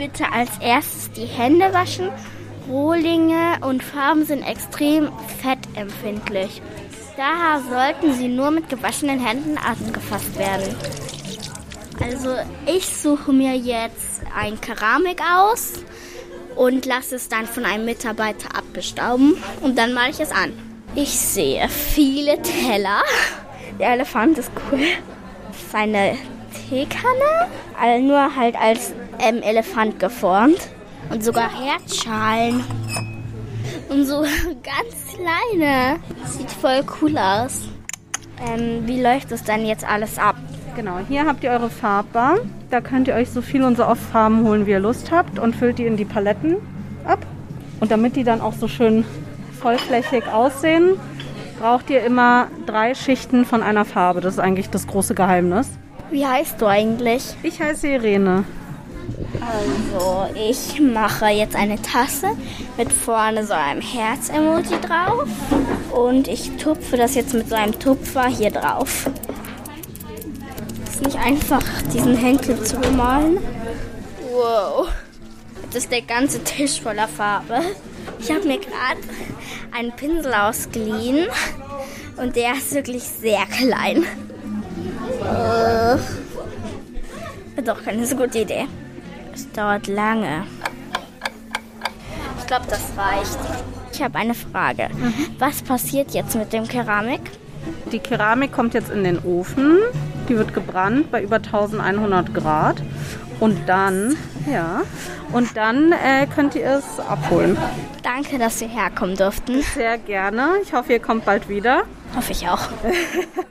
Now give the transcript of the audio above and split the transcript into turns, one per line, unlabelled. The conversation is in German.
bitte als erstes die Hände waschen. Rohlinge und Farben sind extrem fettempfindlich. Daher sollten sie nur mit gewaschenen Händen angefasst werden. Also ich suche mir jetzt ein Keramik aus und lasse es dann von einem Mitarbeiter abbestauben und dann male ich es an. Ich sehe viele Teller. Der Elefant ist cool. Seine Teekanne, also nur halt als ähm, Elefant geformt. Und sogar Herzschalen. Und so ganz kleine. Sieht voll cool aus. Ähm, wie läuft das dann jetzt alles ab?
Genau, hier habt ihr eure Farbbar. Da könnt ihr euch so viel und so oft Farben holen, wie ihr Lust habt und füllt die in die Paletten ab. Und damit die dann auch so schön vollflächig aussehen, braucht ihr immer drei Schichten von einer Farbe. Das ist eigentlich das große Geheimnis.
Wie heißt du eigentlich?
Ich heiße Irene.
Also, ich mache jetzt eine Tasse mit vorne so einem Herz-Emoji drauf. Und ich tupfe das jetzt mit so einem Tupfer hier drauf. Ist nicht einfach, diesen Henkel zu bemalen. Wow. Jetzt ist der ganze Tisch voller Farbe. Ich habe mir gerade einen Pinsel ausgeliehen. Und der ist wirklich sehr klein. Äh, doch keine so gute Idee. Es dauert lange. Ich glaube, das reicht. Ich habe eine Frage. Was passiert jetzt mit dem Keramik?
Die Keramik kommt jetzt in den Ofen. Die wird gebrannt bei über 1100 Grad. Und dann, ja, und dann äh, könnt ihr es abholen.
Danke, dass wir herkommen durften.
Sehr gerne. Ich hoffe, ihr kommt bald wieder.
Hoffe ich auch.